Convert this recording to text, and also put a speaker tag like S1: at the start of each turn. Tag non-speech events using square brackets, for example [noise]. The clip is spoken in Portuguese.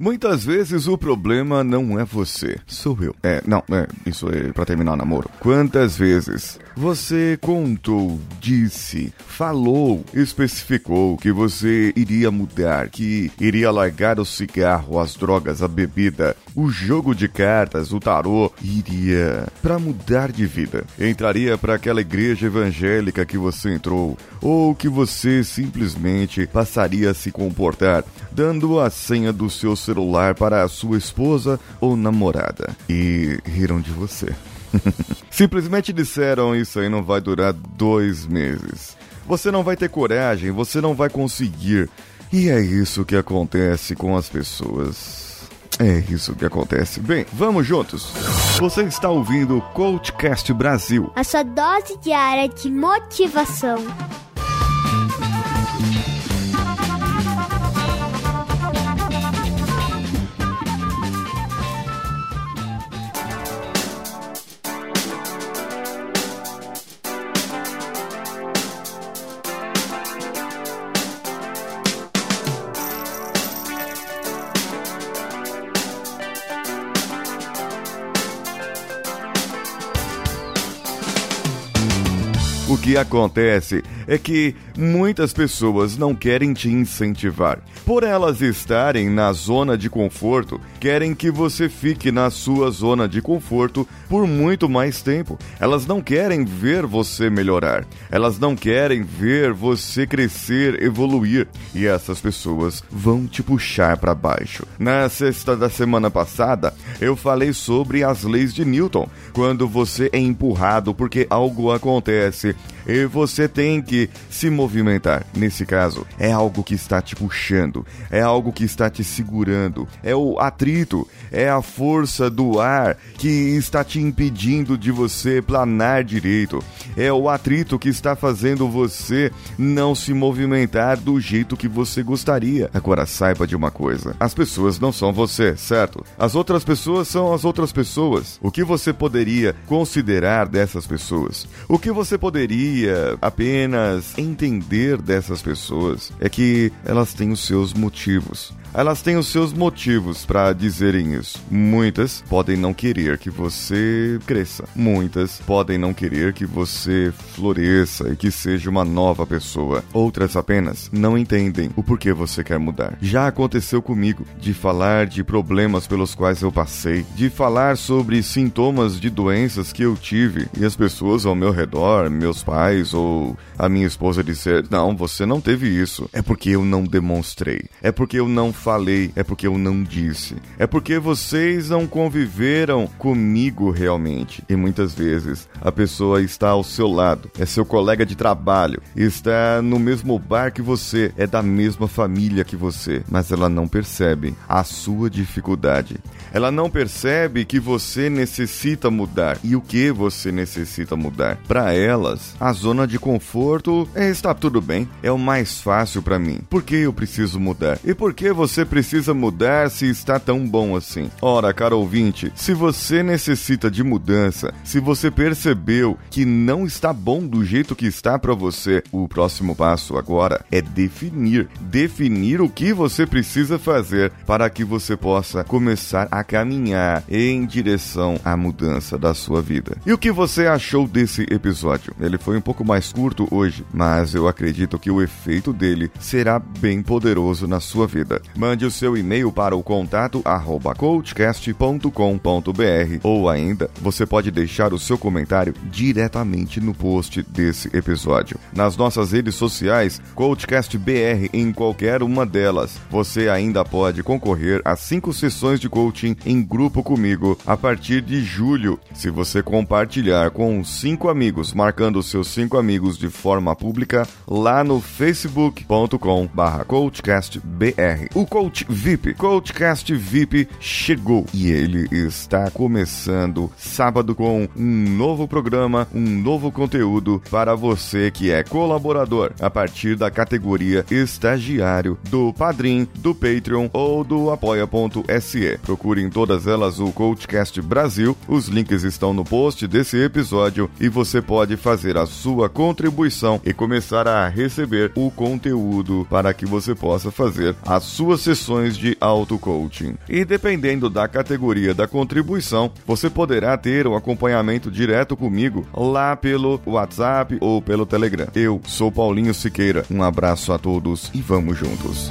S1: Muitas vezes o problema não é você, sou eu. É, não, é, isso é pra terminar o namoro. Quantas vezes você contou, disse, falou, especificou que você iria mudar, que iria largar o cigarro, as drogas, a bebida, o jogo de cartas, o tarô, iria para mudar de vida. Entraria para aquela igreja evangélica que você entrou, ou que você simplesmente passaria a se comportar, dando a senha do seu celular para a sua esposa ou namorada. E riram de você. [laughs] Simplesmente disseram isso aí não vai durar dois meses. Você não vai ter coragem, você não vai conseguir. E é isso que acontece com as pessoas. É isso que acontece. Bem, vamos juntos. Você está ouvindo o Coachcast Brasil.
S2: A sua dose diária de motivação.
S1: Que acontece é que muitas pessoas não querem te incentivar. Por elas estarem na zona de conforto, querem que você fique na sua zona de conforto por muito mais tempo. Elas não querem ver você melhorar. Elas não querem ver você crescer, evoluir. E essas pessoas vão te puxar para baixo. Na sexta da semana passada, eu falei sobre as leis de Newton. Quando você é empurrado porque algo acontece e você tem que se movimentar. Nesse caso, é algo que está te puxando, é algo que está te segurando, é o atrito, é a força do ar que está te impedindo de você planar direito, é o atrito que está fazendo você não se movimentar do jeito que você gostaria. Agora saiba de uma coisa: as pessoas não são você, certo? As outras pessoas são as outras pessoas. O que você poderia considerar dessas pessoas? O que você poderia apenas entender dessas pessoas é que elas têm os seus motivos. Elas têm os seus motivos para dizerem isso. Muitas podem não querer que você cresça. Muitas podem não querer que você floresça e que seja uma nova pessoa. Outras apenas não entendem o porquê você quer mudar. Já aconteceu comigo de falar de problemas pelos quais eu passei, de falar sobre sintomas de doenças que eu tive e as pessoas ao meu redor, meus pais ou a minha esposa dizer: "Não, você não teve isso". É porque eu não demonstrei. É porque eu não falei, é porque eu não disse. É porque vocês não conviveram comigo realmente. E muitas vezes a pessoa está ao seu lado, é seu colega de trabalho, está no mesmo bar que você, é da mesma família que você, mas ela não percebe a sua dificuldade. Ela não percebe que você necessita mudar e o que você necessita mudar. Para elas, a zona de conforto é, está tudo bem, é o mais fácil para mim. Por que eu preciso mudar? E por que você precisa mudar se está tão bom assim? Ora, caro ouvinte, se você necessita de mudança, se você percebeu que não está bom do jeito que está para você, o próximo passo agora é definir, definir o que você precisa fazer para que você possa começar a caminhar em direção à mudança da sua vida. E o que você achou desse episódio? Ele foi um pouco mais curto hoje, mas eu acredito que o efeito dele será bem poderoso na sua vida. Mande o seu e-mail para o contato arroba coachcast.com.br ou ainda você pode deixar o seu comentário diretamente no post desse episódio. Nas nossas redes sociais, CoachCastBR em qualquer uma delas, você ainda pode concorrer a cinco sessões de coaching em grupo comigo a partir de julho. Se você compartilhar com cinco amigos, marcando seus cinco amigos de forma pública lá no facebook.com/coachcastbr. O Coach VIP, Coachcast VIP chegou e ele está começando sábado com um novo programa, um novo conteúdo para você que é colaborador a partir da categoria estagiário do Padrim, do Patreon ou do apoia.se. Procure em todas elas o Coachcast Brasil. Os links estão no post desse episódio e você pode fazer as sua contribuição e começar a receber o conteúdo para que você possa fazer as suas sessões de auto-coaching. E dependendo da categoria da contribuição, você poderá ter um acompanhamento direto comigo lá pelo WhatsApp ou pelo Telegram. Eu sou Paulinho Siqueira. Um abraço a todos e vamos juntos.